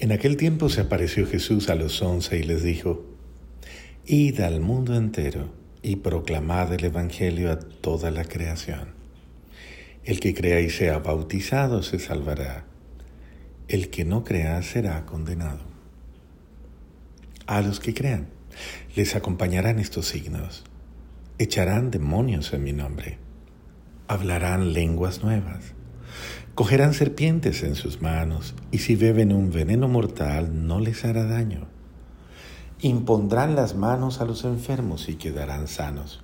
En aquel tiempo se apareció Jesús a los once y les dijo, Id al mundo entero y proclamad el Evangelio a toda la creación. El que crea y sea bautizado se salvará, el que no crea será condenado. A los que crean les acompañarán estos signos, echarán demonios en mi nombre, hablarán lenguas nuevas Cogerán serpientes en sus manos, y si beben un veneno mortal no les hará daño. Impondrán las manos a los enfermos y quedarán sanos.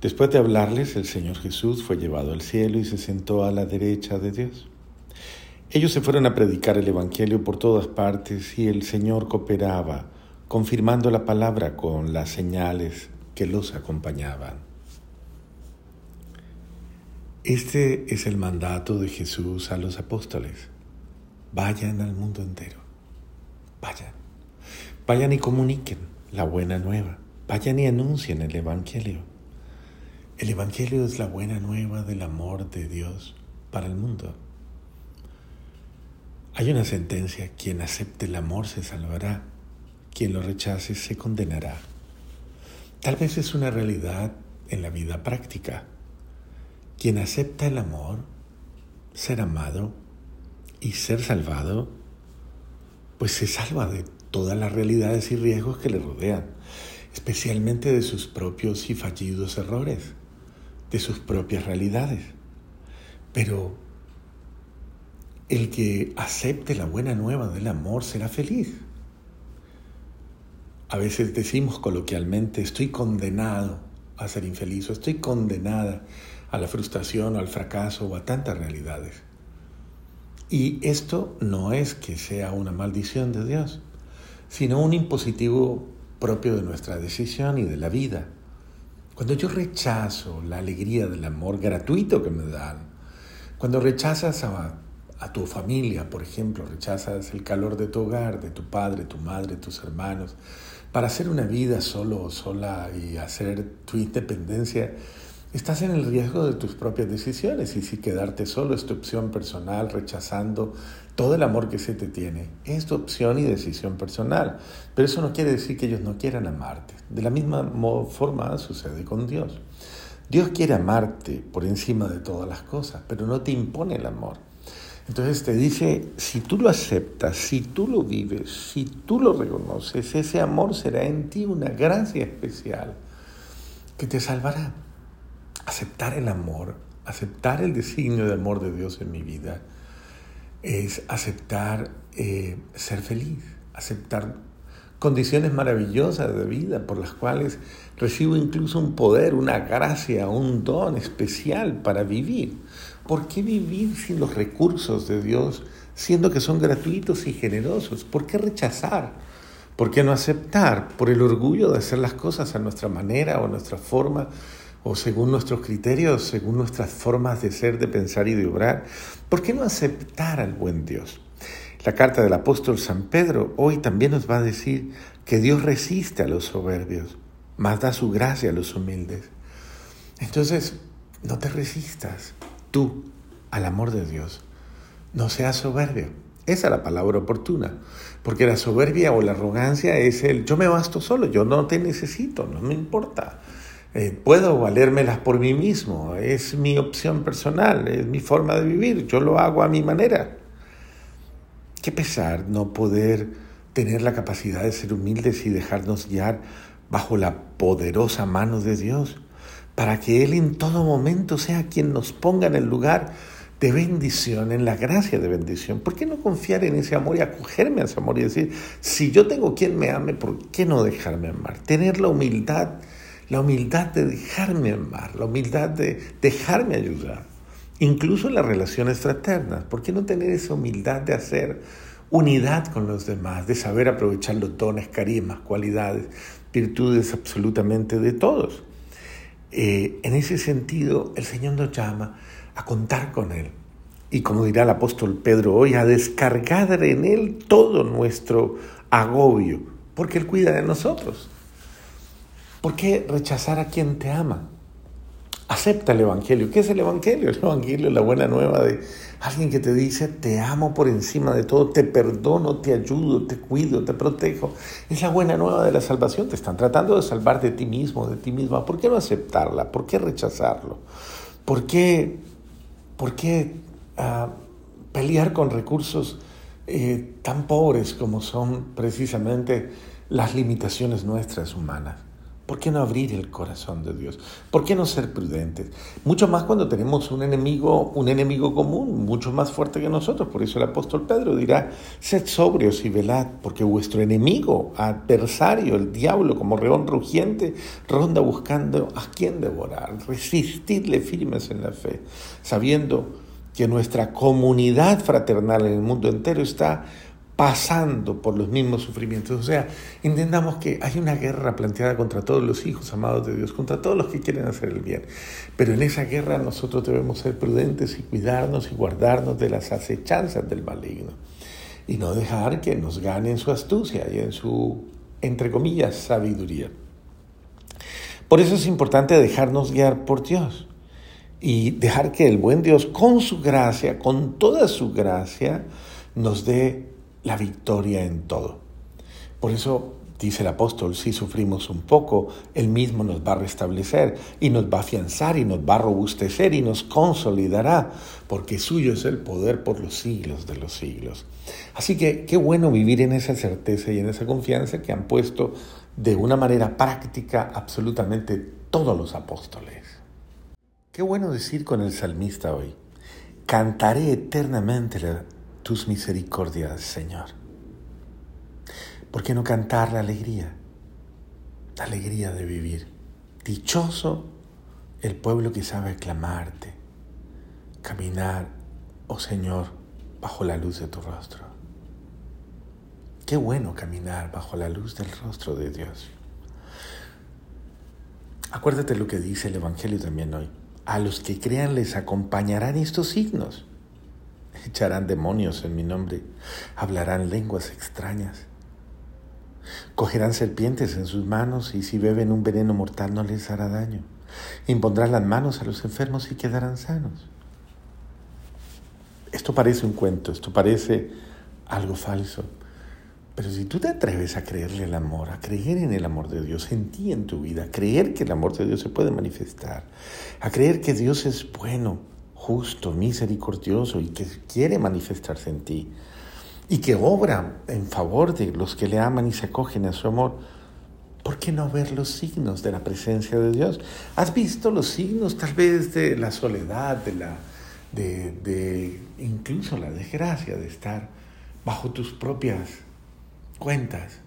Después de hablarles, el Señor Jesús fue llevado al cielo y se sentó a la derecha de Dios. Ellos se fueron a predicar el Evangelio por todas partes y el Señor cooperaba, confirmando la palabra con las señales que los acompañaban. Este es el mandato de Jesús a los apóstoles. Vayan al mundo entero. Vayan. Vayan y comuniquen la buena nueva. Vayan y anuncien el Evangelio. El Evangelio es la buena nueva del amor de Dios para el mundo. Hay una sentencia, quien acepte el amor se salvará, quien lo rechace se condenará. Tal vez es una realidad en la vida práctica quien acepta el amor, ser amado y ser salvado, pues se salva de todas las realidades y riesgos que le rodean, especialmente de sus propios y fallidos errores, de sus propias realidades. Pero el que acepte la buena nueva del amor será feliz. A veces decimos coloquialmente, estoy condenado a ser infeliz o estoy condenada a la frustración o al fracaso o a tantas realidades. Y esto no es que sea una maldición de Dios, sino un impositivo propio de nuestra decisión y de la vida. Cuando yo rechazo la alegría del amor gratuito que me dan, cuando rechazas a, a, tu familia, por ejemplo, rechazas el calor de tu hogar, de tu padre, tu madre, tus hermanos, para hacer una vida solo o sola y hacer tu independencia, estás en el riesgo de tus propias decisiones y si quedarte solo es tu opción personal, rechazando todo el amor que se te tiene. Es tu opción y decisión personal. Pero eso no quiere decir que ellos no quieran amarte. De la misma forma sucede con Dios. Dios quiere amarte por encima de todas las cosas, pero no te impone el amor. Entonces te dice, si tú lo aceptas, si tú lo vives, si tú lo reconoces, ese amor será en ti una gracia especial que te salvará aceptar el amor, aceptar el designio de amor de Dios en mi vida, es aceptar eh, ser feliz, aceptar condiciones maravillosas de vida por las cuales recibo incluso un poder, una gracia, un don especial para vivir. ¿Por qué vivir sin los recursos de Dios, siendo que son gratuitos y generosos? ¿Por qué rechazar? ¿Por qué no aceptar? Por el orgullo de hacer las cosas a nuestra manera o a nuestra forma o según nuestros criterios, según nuestras formas de ser, de pensar y de obrar, ¿por qué no aceptar al buen Dios? La carta del apóstol San Pedro hoy también nos va a decir que Dios resiste a los soberbios, mas da su gracia a los humildes. Entonces, no te resistas tú al amor de Dios. No seas soberbio. Esa es la palabra oportuna. Porque la soberbia o la arrogancia es el yo me basto solo, yo no te necesito, no me importa. Eh, puedo valérmelas por mí mismo, es mi opción personal, es mi forma de vivir, yo lo hago a mi manera. Qué pesar no poder tener la capacidad de ser humildes y dejarnos guiar bajo la poderosa mano de Dios, para que Él en todo momento sea quien nos ponga en el lugar de bendición, en la gracia de bendición. ¿Por qué no confiar en ese amor y acogerme a ese amor y decir, si yo tengo quien me ame, ¿por qué no dejarme amar? Tener la humildad la humildad de dejarme amar, la humildad de dejarme ayudar, incluso en las relaciones fraternas. ¿Por qué no tener esa humildad de hacer unidad con los demás, de saber aprovechar los dones, carismas, cualidades, virtudes absolutamente de todos? Eh, en ese sentido, el Señor nos llama a contar con Él. Y como dirá el apóstol Pedro hoy, a descargar en Él todo nuestro agobio, porque Él cuida de nosotros. ¿Por qué rechazar a quien te ama? Acepta el Evangelio. ¿Qué es el Evangelio? El Evangelio es la buena nueva de alguien que te dice, te amo por encima de todo, te perdono, te ayudo, te cuido, te protejo. Es la buena nueva de la salvación. Te están tratando de salvar de ti mismo, de ti misma. ¿Por qué no aceptarla? ¿Por qué rechazarlo? ¿Por qué, por qué ah, pelear con recursos eh, tan pobres como son precisamente las limitaciones nuestras humanas? ¿Por qué no abrir el corazón de Dios? ¿Por qué no ser prudentes? Mucho más cuando tenemos un enemigo, un enemigo común, mucho más fuerte que nosotros. Por eso el apóstol Pedro dirá, sed sobrios y velad, porque vuestro enemigo, adversario, el diablo, como león rugiente, ronda buscando a quién devorar. Resistidle firmes en la fe, sabiendo que nuestra comunidad fraternal en el mundo entero está pasando por los mismos sufrimientos. O sea, entendamos que hay una guerra planteada contra todos los hijos amados de Dios, contra todos los que quieren hacer el bien. Pero en esa guerra nosotros debemos ser prudentes y cuidarnos y guardarnos de las acechanzas del maligno. Y no dejar que nos gane en su astucia y en su, entre comillas, sabiduría. Por eso es importante dejarnos guiar por Dios y dejar que el buen Dios, con su gracia, con toda su gracia, nos dé la victoria en todo. Por eso dice el apóstol, si sufrimos un poco, Él mismo nos va a restablecer y nos va a afianzar y nos va a robustecer y nos consolidará, porque suyo es el poder por los siglos de los siglos. Así que qué bueno vivir en esa certeza y en esa confianza que han puesto de una manera práctica absolutamente todos los apóstoles. Qué bueno decir con el salmista hoy, cantaré eternamente tus misericordias, Señor. ¿Por qué no cantar la alegría? La alegría de vivir. Dichoso el pueblo que sabe clamarte, caminar, oh Señor, bajo la luz de tu rostro. Qué bueno caminar bajo la luz del rostro de Dios. Acuérdate lo que dice el Evangelio también hoy. A los que crean les acompañarán estos signos echarán demonios en mi nombre, hablarán lenguas extrañas, cogerán serpientes en sus manos y si beben un veneno mortal no les hará daño, impondrán las manos a los enfermos y quedarán sanos. Esto parece un cuento, esto parece algo falso. Pero si tú te atreves a creerle el amor, a creer en el amor de Dios en ti, en tu vida, a creer que el amor de Dios se puede manifestar, a creer que Dios es bueno, justo, misericordioso y que quiere manifestarse en ti y que obra en favor de los que le aman y se acogen a su amor, ¿por qué no ver los signos de la presencia de Dios? ¿Has visto los signos tal vez de la soledad, de la de, de incluso la desgracia de estar bajo tus propias cuentas?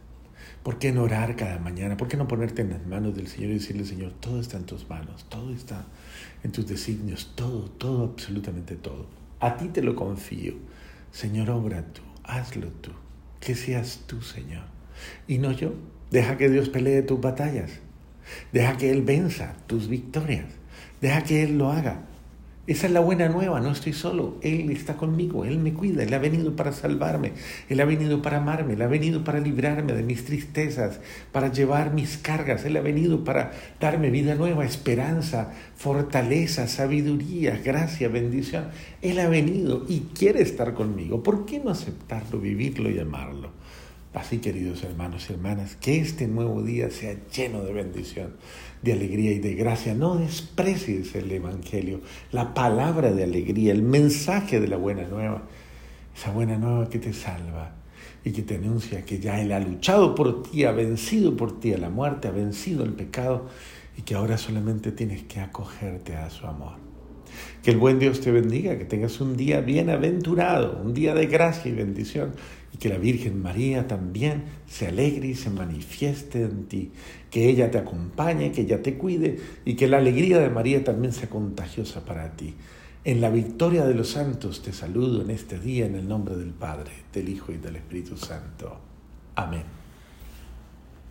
¿Por qué no orar cada mañana? ¿Por qué no ponerte en las manos del Señor y decirle, Señor, todo está en tus manos, todo está en tus designios, todo, todo, absolutamente todo. A ti te lo confío. Señor, obra tú, hazlo tú, que seas tú, Señor. Y no yo. Deja que Dios pelee tus batallas. Deja que Él venza tus victorias. Deja que Él lo haga. Esa es la buena nueva, no estoy solo, Él está conmigo, Él me cuida, Él ha venido para salvarme, Él ha venido para amarme, Él ha venido para librarme de mis tristezas, para llevar mis cargas, Él ha venido para darme vida nueva, esperanza, fortaleza, sabiduría, gracia, bendición. Él ha venido y quiere estar conmigo. ¿Por qué no aceptarlo, vivirlo y amarlo? Así, queridos hermanos y hermanas, que este nuevo día sea lleno de bendición, de alegría y de gracia. No desprecies el Evangelio, la palabra de alegría, el mensaje de la buena nueva, esa buena nueva que te salva y que te anuncia que ya Él ha luchado por ti, ha vencido por ti a la muerte, ha vencido el pecado y que ahora solamente tienes que acogerte a su amor. Que el buen Dios te bendiga, que tengas un día bienaventurado, un día de gracia y bendición, y que la Virgen María también se alegre y se manifieste en ti, que ella te acompañe, que ella te cuide, y que la alegría de María también sea contagiosa para ti. En la victoria de los santos te saludo en este día en el nombre del Padre, del Hijo y del Espíritu Santo. Amén.